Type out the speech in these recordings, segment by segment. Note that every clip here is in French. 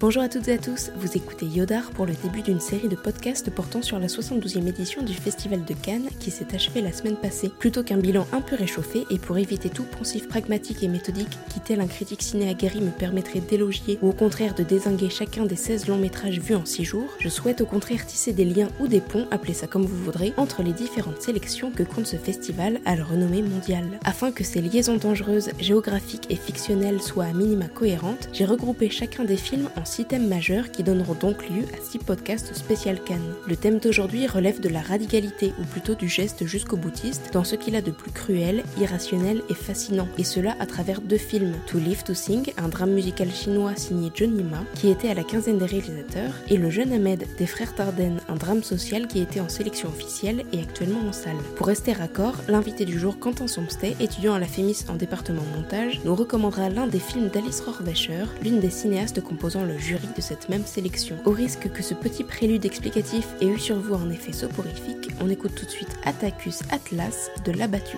Bonjour à toutes et à tous, vous écoutez Yodar pour le début d'une série de podcasts portant sur la 72e édition du Festival de Cannes qui s'est achevé la semaine passée. Plutôt qu'un bilan un peu réchauffé et pour éviter tout poncif pragmatique et méthodique qui tel un critique ciné aguerri me permettrait d'élogier ou au contraire de désinguer chacun des 16 longs métrages vus en 6 jours, je souhaite au contraire tisser des liens ou des ponts, appelez ça comme vous voudrez, entre les différentes sélections que compte ce festival à la renommée mondiale. Afin que ces liaisons dangereuses, géographiques et fictionnelles soient à minima cohérentes, j'ai regroupé chacun des films en six thèmes majeurs qui donneront donc lieu à six podcasts spécial Cannes. Le thème d'aujourd'hui relève de la radicalité, ou plutôt du geste jusqu'au boutiste, dans ce qu'il a de plus cruel, irrationnel et fascinant, et cela à travers deux films, To Live to Sing, un drame musical chinois signé Johnny Ma, qui était à la quinzaine des réalisateurs, et Le jeune Ahmed des frères Tarden, un drame social qui était en sélection officielle et actuellement en salle. Pour rester raccord, l'invité du jour Quentin Somstey, étudiant à la FEMIS en département montage, nous recommandera l'un des films d'Alice Rohrwacher, l'une des cinéastes composant le jury de cette même sélection. Au risque que ce petit prélude explicatif ait eu sur vous un effet soporifique, on écoute tout de suite Atacus Atlas de l'abattu.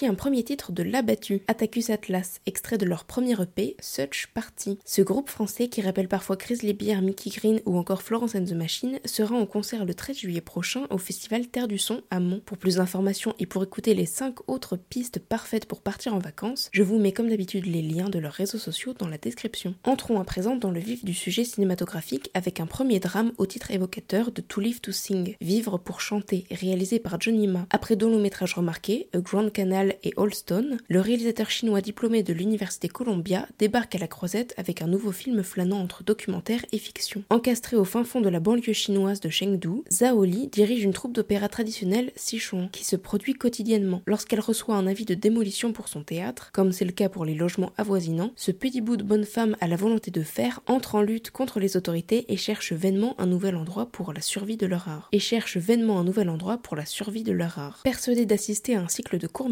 Un premier titre de L'Abattu, Atticus Atlas, extrait de leur premier EP, Such Party. Ce groupe français qui rappelle parfois Chris Beer, Mickey Green ou encore Florence and the Machine sera en concert le 13 juillet prochain au festival Terre du Son à Mont. Pour plus d'informations et pour écouter les 5 autres pistes parfaites pour partir en vacances, je vous mets comme d'habitude les liens de leurs réseaux sociaux dans la description. Entrons à présent dans le vif du sujet cinématographique avec un premier drame au titre évocateur de To Live to Sing, Vivre pour chanter, réalisé par Johnny Ma. Après deux longs métrages remarqués, A Grand Canal et Holston, le réalisateur chinois diplômé de l'université Columbia débarque à la croisette avec un nouveau film flânant entre documentaire et fiction. Encastré au fin fond de la banlieue chinoise de Chengdu, Zhao Li dirige une troupe d'opéra traditionnelle Sichuan qui se produit quotidiennement. Lorsqu'elle reçoit un avis de démolition pour son théâtre, comme c'est le cas pour les logements avoisinants, ce petit bout de bonne femme à la volonté de faire entre en lutte contre les autorités et cherche vainement un nouvel endroit pour la survie de leur art. Et cherche vainement un nouvel endroit pour la survie de leur art. Persuadé d'assister à un cycle de courts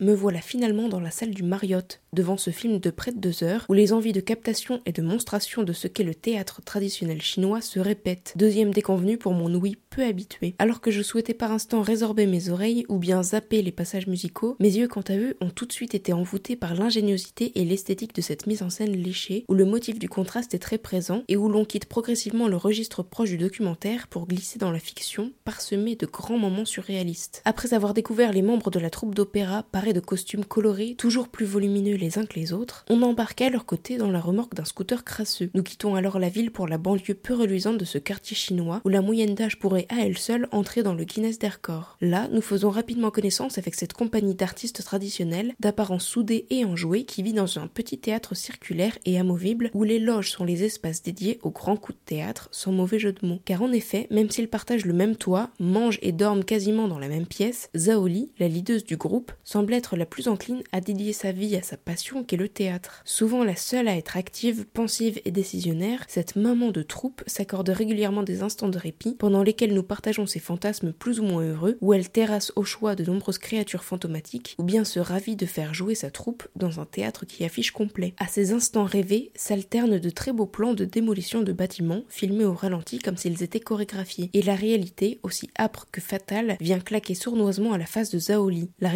me voilà finalement dans la salle du Marriott, devant ce film de près de deux heures, où les envies de captation et de monstration de ce qu'est le théâtre traditionnel chinois se répètent. Deuxième déconvenu pour mon ouïe peu habitué. Alors que je souhaitais par instant résorber mes oreilles ou bien zapper les passages musicaux, mes yeux quant à eux ont tout de suite été envoûtés par l'ingéniosité et l'esthétique de cette mise en scène léchée, où le motif du contraste est très présent et où l'on quitte progressivement le registre proche du documentaire pour glisser dans la fiction, parsemé de grands moments surréalistes. Après avoir découvert les membres de la troupe d'opéra parés de costumes colorés, toujours plus volumineux les uns que les autres, on embarquait à leur côté dans la remorque d'un scooter crasseux. Nous quittons alors la ville pour la banlieue peu reluisante de ce quartier chinois où la moyenne d'âge pourrait à elle seule entrer dans le Guinness des records. Là, nous faisons rapidement connaissance avec cette compagnie d'artistes traditionnels, d'apparence soudée et enjouée qui vit dans un petit théâtre circulaire et amovible où les loges sont les espaces dédiés aux grands coups de théâtre, sans mauvais jeu de mots. Car en effet, même s'ils partagent le même toit, mangent et dorment quasiment dans la même pièce, Zaoli, la leaduse du groupe, semble être la plus encline à dédier sa vie à sa passion qu'est le théâtre. Souvent la seule à être active, pensive et décisionnaire, cette maman de troupe s'accorde régulièrement des instants de répit pendant lesquels nous partageons ses fantasmes plus ou moins heureux, où elle terrasse au choix de nombreuses créatures fantomatiques, ou bien se ravit de faire jouer sa troupe dans un théâtre qui affiche complet. À ces instants rêvés s'alternent de très beaux plans de démolition de bâtiments, filmés au ralenti comme s'ils étaient chorégraphiés, et la réalité, aussi âpre que fatale, vient claquer sournoisement à la face de Zaoli. La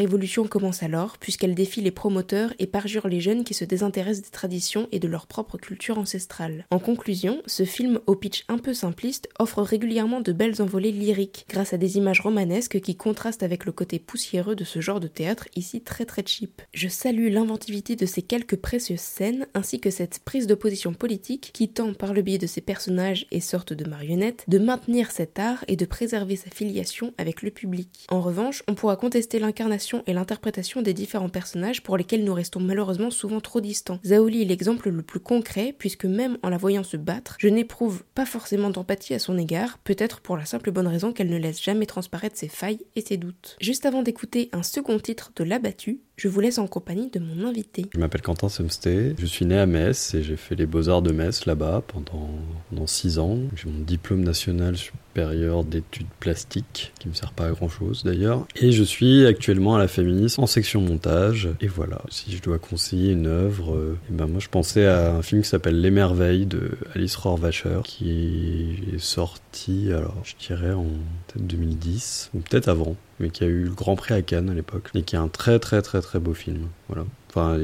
commence alors, puisqu'elle défie les promoteurs et parjure les jeunes qui se désintéressent des traditions et de leur propre culture ancestrale. En conclusion, ce film au pitch un peu simpliste offre régulièrement de belles envolées lyriques, grâce à des images romanesques qui contrastent avec le côté poussiéreux de ce genre de théâtre ici très très cheap. Je salue l'inventivité de ces quelques précieuses scènes, ainsi que cette prise de position politique qui tend par le biais de ses personnages et sortes de marionnettes de maintenir cet art et de préserver sa filiation avec le public. En revanche, on pourra contester l'incarnation et l'interprétation des différents personnages pour lesquels nous restons malheureusement souvent trop distants. Zaoli est l'exemple le plus concret puisque même en la voyant se battre, je n'éprouve pas forcément d'empathie à son égard, peut-être pour la simple bonne raison qu'elle ne laisse jamais transparaître ses failles et ses doutes. Juste avant d'écouter un second titre de L'Abattu, je vous laisse en compagnie de mon invité. Je m'appelle Quentin Semsté, je suis né à Metz et j'ai fait les beaux-arts de Metz là-bas pendant, pendant six ans. J'ai mon diplôme national supérieur d'études plastiques, qui me sert pas à grand chose d'ailleurs. Et je suis actuellement à la Féministe en section montage. Et voilà, si je dois conseiller une œuvre, euh, eh ben moi je pensais à un film qui s'appelle Les Merveilles de Alice Rohrwacher, qui est sorti, alors je dirais en peut-être 2010, ou peut-être avant mais qui a eu le Grand Prix à Cannes à l'époque, et qui est un très très très très beau film. Voilà. Enfin,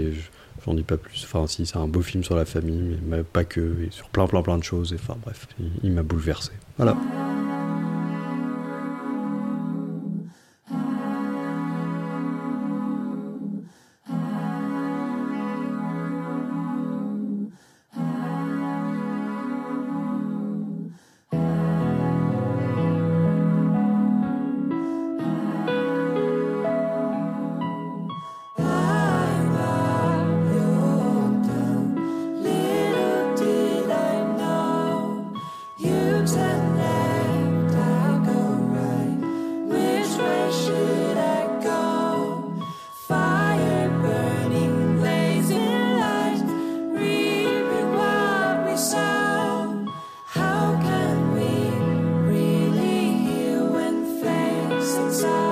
j'en dis pas plus. Enfin, si, c'est un beau film sur la famille, mais pas que, et sur plein plein plein de choses. Et enfin, bref, il m'a bouleversé. Voilà. side.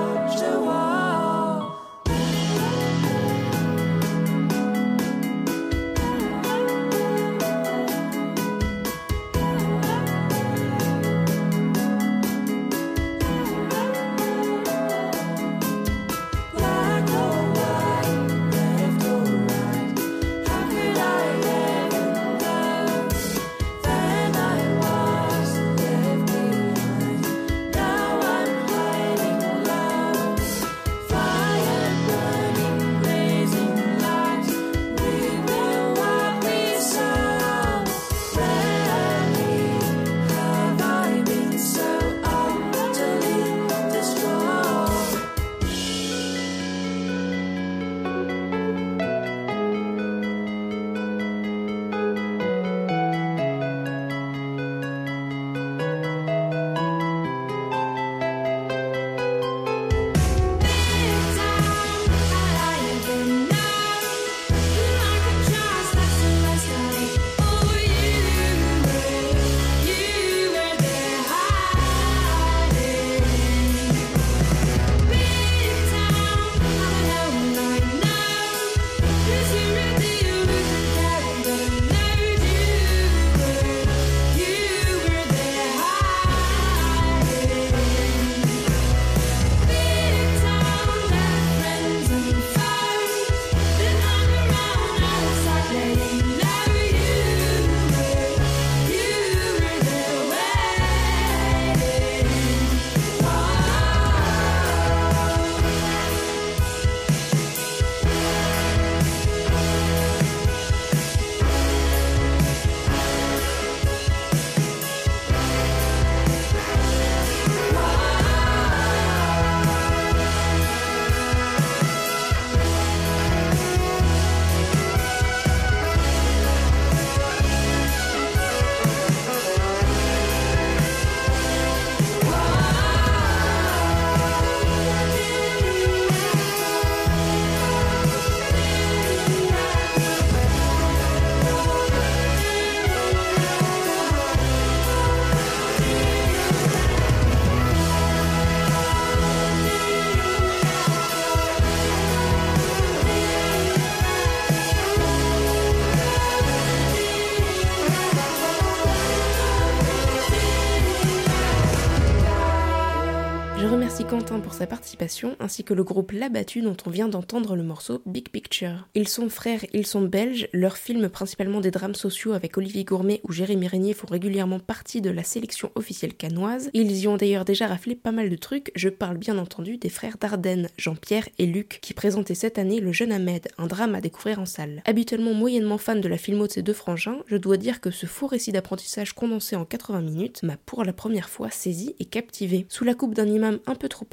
Pour sa participation, ainsi que le groupe L'Abattu dont on vient d'entendre le morceau Big Picture. Ils sont frères, ils sont belges, leurs films principalement des drames sociaux avec Olivier Gourmet ou Jérémy Régnier font régulièrement partie de la sélection officielle canoise. Ils y ont d'ailleurs déjà raflé pas mal de trucs, je parle bien entendu des frères Dardenne, Jean-Pierre et Luc, qui présentaient cette année Le Jeune Ahmed, un drame à découvrir en salle. Habituellement moyennement fan de la filmo de ces deux frangins, je dois dire que ce faux récit d'apprentissage condensé en 80 minutes m'a pour la première fois saisi et captivé. Sous la coupe d'un imam un peu trop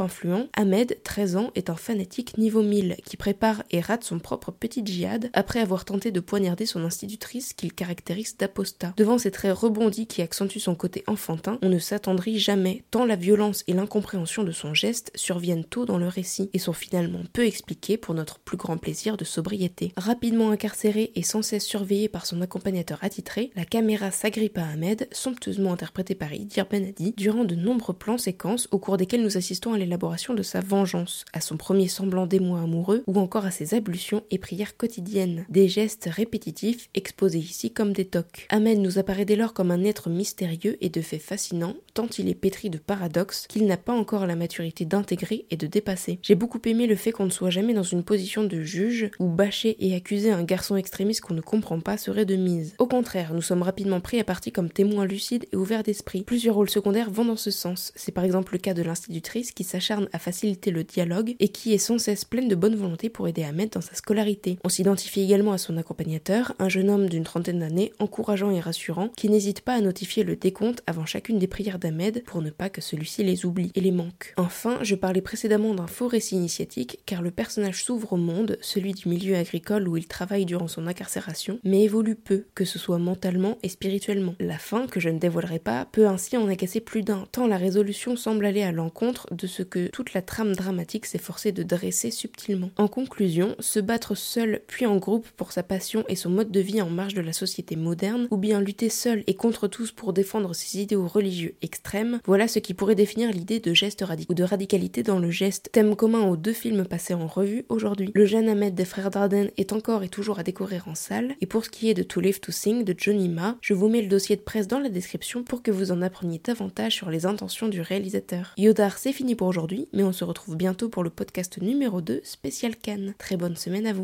Ahmed, 13 ans, est un fanatique niveau 1000 qui prépare et rate son propre petit djihad après avoir tenté de poignarder son institutrice qu'il caractérise d'apostat. Devant ces traits rebondis qui accentuent son côté enfantin, on ne s'attendrit jamais, tant la violence et l'incompréhension de son geste surviennent tôt dans le récit et sont finalement peu expliqués pour notre plus grand plaisir de sobriété. Rapidement incarcéré et sans cesse surveillé par son accompagnateur attitré, la caméra s'agrippe à Ahmed, somptueusement interprété par Idir Benadi, durant de nombreux plans séquences au cours desquels nous assistons à l'élaboration de sa vengeance, à son premier semblant d'émoi amoureux ou encore à ses ablutions et prières quotidiennes. Des gestes répétitifs exposés ici comme des tocs. Ahmed nous apparaît dès lors comme un être mystérieux et de fait fascinant, tant il est pétri de paradoxes qu'il n'a pas encore la maturité d'intégrer et de dépasser. J'ai beaucoup aimé le fait qu'on ne soit jamais dans une position de juge où bâcher et accuser un garçon extrémiste qu'on ne comprend pas serait de mise. Au contraire, nous sommes rapidement pris à partie comme témoins lucides et ouverts d'esprit. Plusieurs rôles secondaires vont dans ce sens. C'est par exemple le cas de l'institutrice qui s'acharne à faciliter le dialogue et qui est sans cesse pleine de bonne volonté pour aider Ahmed dans sa scolarité. On s'identifie également à son accompagnateur, un jeune homme d'une trentaine d'années, encourageant et rassurant, qui n'hésite pas à notifier le décompte avant chacune des prières d'Ahmed pour ne pas que celui-ci les oublie et les manque. Enfin, je parlais précédemment d'un faux récit initiatique car le personnage s'ouvre au monde, celui du milieu agricole où il travaille durant son incarcération, mais évolue peu, que ce soit mentalement et spirituellement. La fin, que je ne dévoilerai pas, peut ainsi en agacer plus d'un, tant la résolution semble aller à l'encontre de ce que toute la trame dramatique s'est forcée de dresser subtilement. En conclusion, se battre seul puis en groupe pour sa passion et son mode de vie en marge de la société moderne, ou bien lutter seul et contre tous pour défendre ses idéaux religieux extrêmes, voilà ce qui pourrait définir l'idée de geste radical ou de radicalité dans le geste, thème commun aux deux films passés en revue aujourd'hui. Le jeune Ahmed des frères Dardenne est encore et toujours à découvrir en salle, et pour ce qui est de To Live to Sing de Johnny Ma, je vous mets le dossier de presse dans la description pour que vous en appreniez davantage sur les intentions du réalisateur. Yodar, c'est fini pour mais on se retrouve bientôt pour le podcast numéro 2 spécial Cannes. Très bonne semaine à vous.